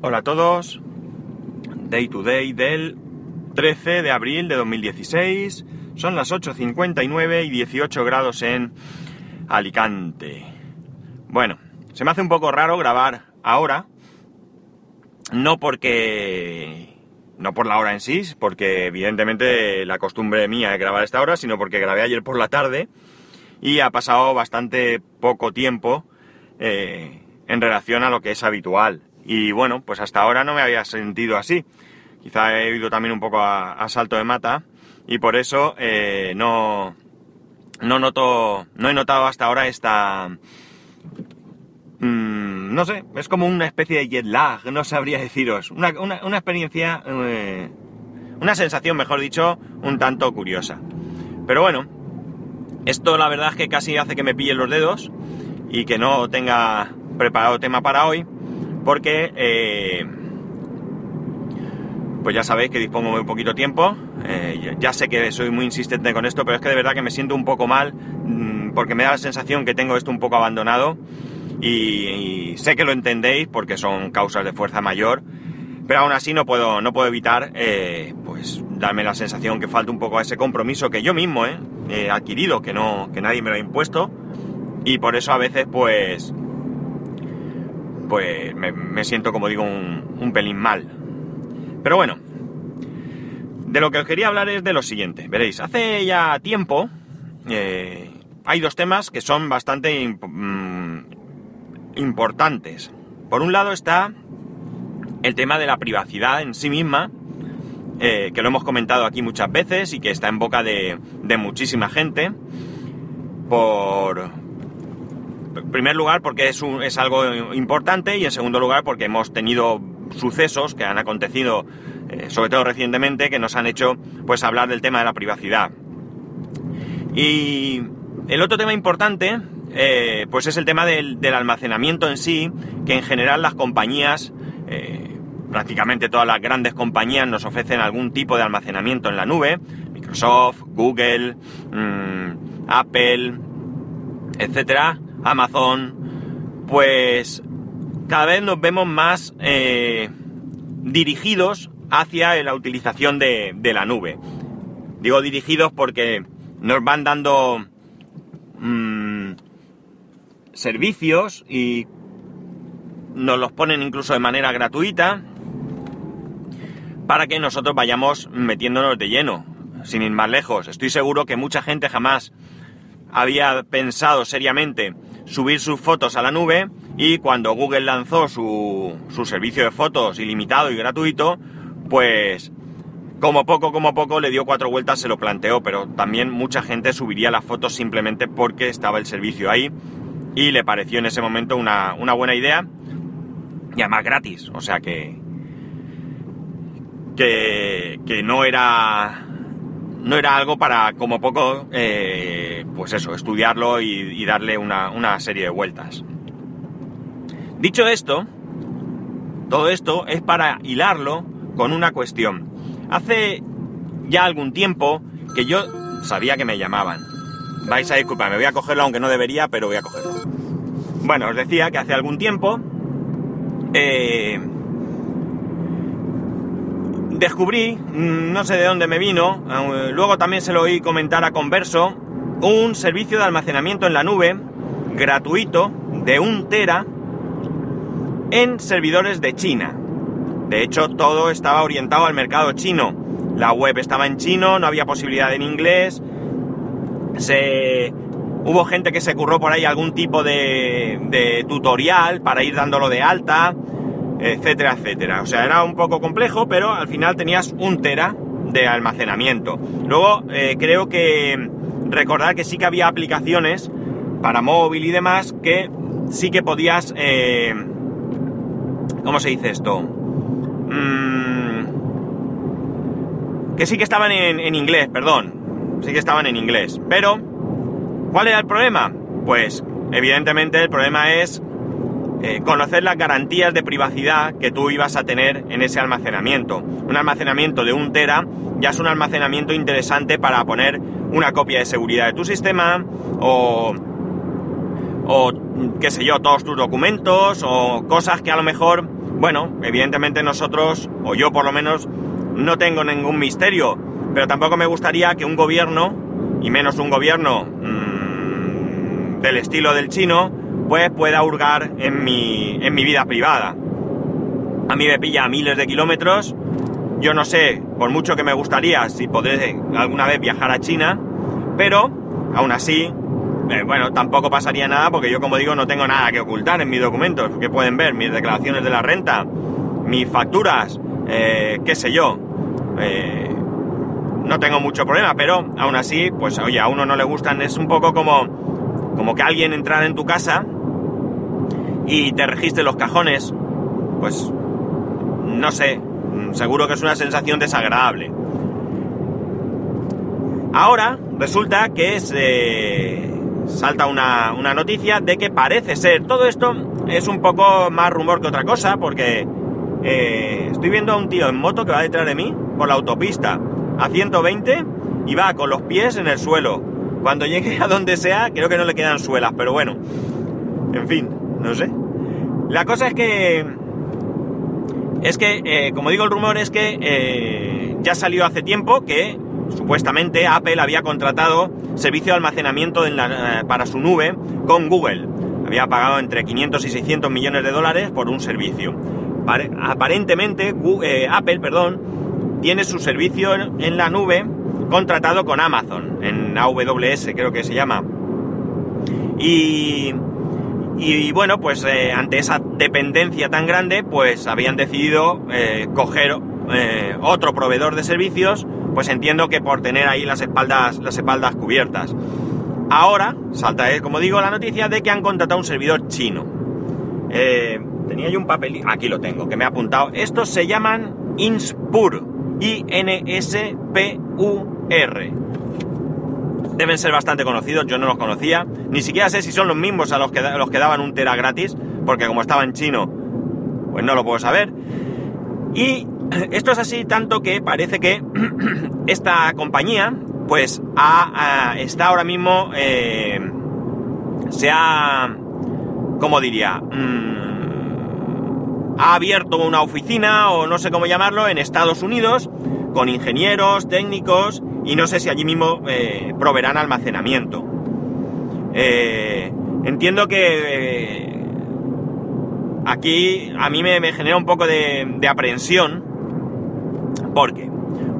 Hola a todos. Day to day del 13 de abril de 2016. Son las 8.59 y 18 grados en Alicante. Bueno, se me hace un poco raro grabar ahora. No porque... No por la hora en sí, porque evidentemente la costumbre mía es grabar a esta hora, sino porque grabé ayer por la tarde y ha pasado bastante poco tiempo eh, en relación a lo que es habitual. Y bueno, pues hasta ahora no me había sentido así. Quizá he ido también un poco a, salto de mata y por eso eh, no, no noto, no he notado hasta ahora esta, mm, no sé, es como una especie de jet lag, no sabría deciros, una, experiencia, eh, una sensación, mejor dicho, un tanto curiosa. Pero bueno, esto la verdad es que casi hace que me pillen los dedos y que no tenga preparado tema para hoy, porque eh, pues ya sabéis que dispongo un poquito tiempo. Eh, ya sé que soy muy insistente con esto, pero es que de verdad que me siento un poco mal mm, porque me da la sensación que tengo esto un poco abandonado y, sé que lo entendéis porque son causas de fuerza mayor, pero aún así no puedo, no puedo evitar eh, pues darme la sensación que falta un poco a ese compromiso que yo mismo he adquirido, que, no, que nadie me lo ha impuesto y por eso a veces pues pues me, siento como digo un, pelín mal. Pero bueno, de lo que os quería hablar es de lo siguiente. Veréis, hace ya tiempo eh, hay dos temas que son bastante mm, importantes. Por un lado está el tema de la privacidad en sí misma, eh, que lo hemos comentado aquí muchas veces y que está en boca de, de muchísima gente, por, en primer lugar porque es, es algo importante y en segundo lugar porque hemos tenido sucesos que han acontecido, eh, sobre todo recientemente, que nos han hecho pues hablar del tema de la privacidad. Y el otro tema importante eh, pues es el tema del, almacenamiento en sí, que en general las compañías, eh, prácticamente todas las grandes compañías nos ofrecen algún tipo de almacenamiento en la nube, Microsoft, Google, mm, Apple, etcétera, Amazon, pues cada vez nos vemos más eh, dirigidos hacia la utilización de, la nube. Digo dirigidos porque nos van dando mm, servicios y nos los ponen incluso de manera gratuita para que nosotros vayamos metiéndonos de lleno, sin ir más lejos. Estoy seguro que mucha gente jamás había pensado seriamente subir sus fotos a la nube y cuando Google lanzó su, su servicio de fotos ilimitado y gratuito, pues como poco, como poco le dio cuatro vueltas, se lo planteó, pero también mucha gente subiría las fotos simplemente porque estaba el servicio ahí y le pareció en ese momento una, una buena idea y además gratis, o sea que, que, que no era no era algo para, como poco, eh, pues eso, estudiarlo y, darle una, serie de vueltas. Dicho esto, todo esto es para hilarlo con una cuestión. Hace ya algún tiempo que yo sabía que me llamaban. Vais a disculpar, me voy a cogerlo aunque no debería, pero voy a cogerlo. Bueno, os decía que hace algún tiempo eh, descubrí, mm, no sé de dónde me vino, eh, luego también se lo oí comentar a Converso, un servicio de almacenamiento en la nube gratuito de un tera en servidores de China. De hecho, todo estaba orientado al mercado chino. La web estaba en chino, no había posibilidad en inglés. Se... Hubo gente que se curró por ahí algún tipo de, tutorial para ir dándolo de alta etcétera, etcétera. O sea, era un poco complejo, pero al final tenías un tera de almacenamiento. Luego, eh, creo que recordar que sí que había aplicaciones para móvil y demás que sí que podías... Eh, ¿Cómo se dice esto? Mm, que sí que estaban en, inglés, perdón. Sí que estaban en inglés. Pero, ¿cuál era el problema? Pues, evidentemente, el problema es eh, conocer las garantías de privacidad que tú ibas a tener en ese almacenamiento. Un almacenamiento de un tera ya es un almacenamiento interesante para poner una copia de seguridad de tu sistema o, o qué sé yo, todos tus documentos o cosas que a lo mejor bueno, evidentemente nosotros, o yo por lo menos, no tengo ningún misterio, pero tampoco me gustaría que un gobierno, y menos un gobierno mmm, del estilo del chino, pues pueda hurgar en mi, en mi vida privada. A mí me pilla a miles de kilómetros, yo no sé, por mucho que me gustaría, si podré alguna vez viajar a China, pero aún así, eh, bueno, tampoco pasaría nada porque yo, como digo, no tengo nada que ocultar en mis documentos, que pueden ver mis declaraciones de la renta, mis facturas, eh, qué sé yo. Eh, no tengo mucho problema, pero aún así, pues oye, a uno no le gustan, es un poco como, como que alguien entrara en tu casa y te registre los cajones, pues no sé, seguro que es una sensación desagradable. Ahora resulta que se salta una, una, noticia de que parece ser, todo esto es un poco más rumor que otra cosa, porque eh, estoy viendo a un tío en moto que va detrás de mí por la autopista a 120 y va con los pies en el suelo. Cuando llegue a donde sea, creo que no le quedan suelas, pero bueno, en fin, no sé. La cosa es que, es que, eh, como digo, el rumor es que eh, ya salió hace tiempo que supuestamente Apple había contratado servicio de almacenamiento la, para su nube con Google. Había pagado entre 500 y 600 millones de dólares por un servicio. Aparentemente, Google, eh, Apple, perdón, tiene su servicio en la nube contratado con Amazon, en AWS creo que se llama. Y, y bueno, pues eh, ante esa dependencia tan grande, pues habían decidido eh, coger eh, otro proveedor de servicios, pues entiendo que por tener ahí las espaldas, las espaldas cubiertas. Ahora salta, como digo, la noticia de que han contratado un servidor chino. Tenía yo un papel, aquí lo tengo, que me ha apuntado. Estos se llaman Inspur, I-N-S-P-U-R. Deben ser bastante conocidos, yo no los conocía. Ni siquiera sé si son los mismos a los que, los que daban un tera gratis, porque como estaba en chino, pues no lo puedo saber. Y esto es así tanto que parece que esta compañía, pues, está ahora mismo, eh, se ha, ¿cómo diría? Mm, ha abierto una oficina, o no sé cómo llamarlo, en Estados Unidos, con ingenieros, técnicos, y no sé si allí mismo eh, proveerán almacenamiento. Eh, entiendo que aquí a mí me, genera un poco de, de aprehensión porque,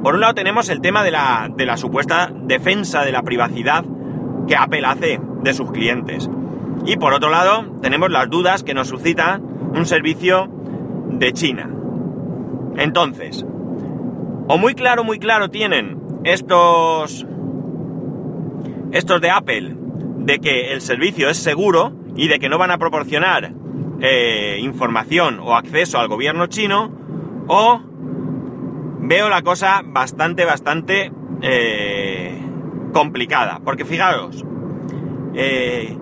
por un lado tenemos el tema de la, de la supuesta defensa de la privacidad que Apple hace de sus clientes. Y por otro lado, tenemos las dudas que nos suscita un servicio de China. Entonces, o muy claro, muy claro tienen estos, estos de Apple de que el servicio es seguro y de que no van a proporcionar eh, información o acceso al gobierno chino, o veo la cosa bastante, bastante eh, complicada. Porque fijaros, eh,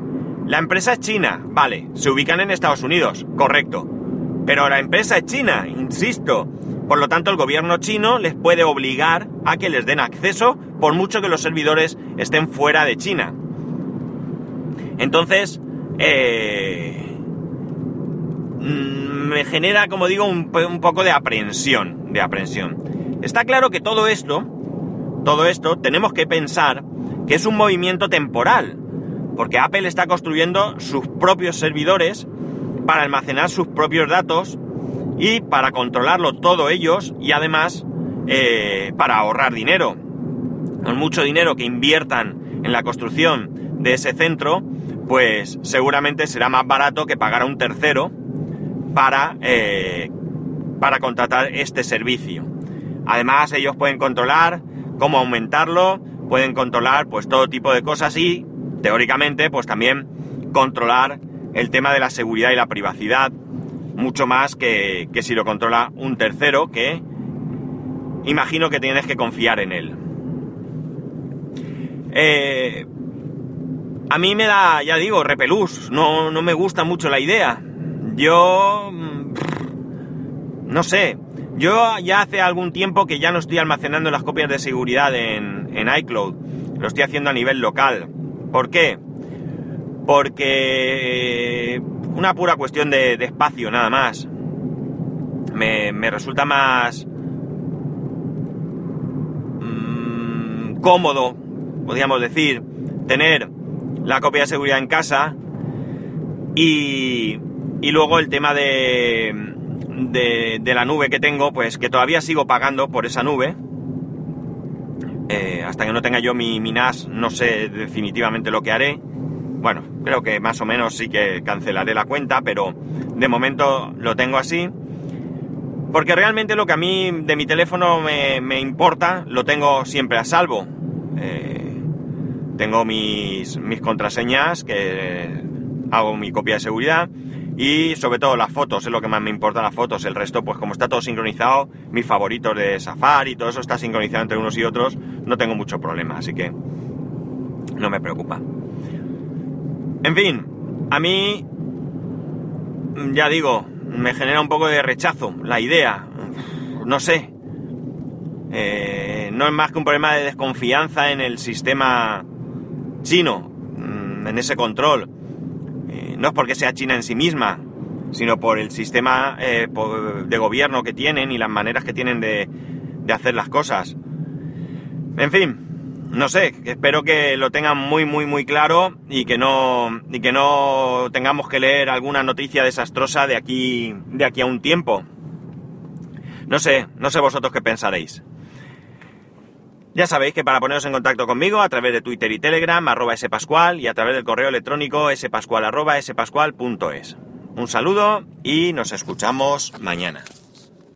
la empresa es china, vale, se ubican en Estados Unidos, correcto. Pero la empresa es china, insisto. Por lo tanto, el gobierno chino les puede obligar a que les den acceso por mucho que los servidores estén fuera de China. Entonces, eh, mm, me genera, como digo, un, un poco de aprensión, de aprensión. Está claro que todo esto, todo esto, tenemos que pensar que es un movimiento temporal, porque Apple está construyendo sus propios servidores para almacenar sus propios datos y para controlarlo todo ellos y además eh, para ahorrar dinero. Con mucho dinero que inviertan en la construcción de ese centro, pues seguramente será más barato que pagar a un tercero para, eh, para contratar este servicio. Además, ellos pueden controlar cómo aumentarlo, pueden controlar pues todo tipo de cosas y, teóricamente, pues también controlar el tema de la seguridad y la privacidad, mucho más que, si lo controla un tercero que imagino que tienes que confiar en él. Eh, a mí me da, ya digo, repelús, no, no me gusta mucho la idea. Yo... Mm, no sé, yo ya hace algún tiempo que ya no estoy almacenando las copias de seguridad en, iCloud. Lo estoy haciendo a nivel local. ¿Por qué? Porque una pura cuestión de, espacio, nada más. me, me resulta más mm, cómodo, podríamos decir, tener la copia de seguridad en casa y, y luego el tema de, de, de, la nube que tengo, pues que todavía sigo pagando por esa nube. Eh, hasta que no tenga yo mi, mi NAS, no sé definitivamente lo que haré. Bueno, creo que más o menos sí que cancelaré la cuenta, pero de momento lo tengo así. Porque realmente lo que a mí de mi teléfono me, importa, lo tengo siempre a salvo. Eh, tengo mis, mis contraseñas, que hago mi copia de seguridad. Y sobre todo las fotos, es lo que más me importa las fotos. El resto, pues como está todo sincronizado, mis favoritos de Safari, todo eso está sincronizado entre unos y otros, no tengo mucho problema, así que no me preocupa. En fin, a mí, ya digo, me genera un poco de rechazo la idea. No sé. Eh, no es más que un problema de desconfianza en el sistema chino, mm, en ese control. Eh, no es porque sea China en sí misma, sino por el sistema eh, de gobierno que tienen y las maneras que tienen de, de hacer las cosas. En fin, no sé, espero que lo tengan muy, muy, muy claro y que no, y que no tengamos que leer alguna noticia desastrosa de aquí, de aquí a un tiempo. No sé, no sé vosotros qué pensaréis. Ya sabéis que para poneros en contacto conmigo a través de Twitter y Telegram, arroba spascual, y a través del correo electrónico spascual arroba spascual.es. Un saludo y nos escuchamos mañana.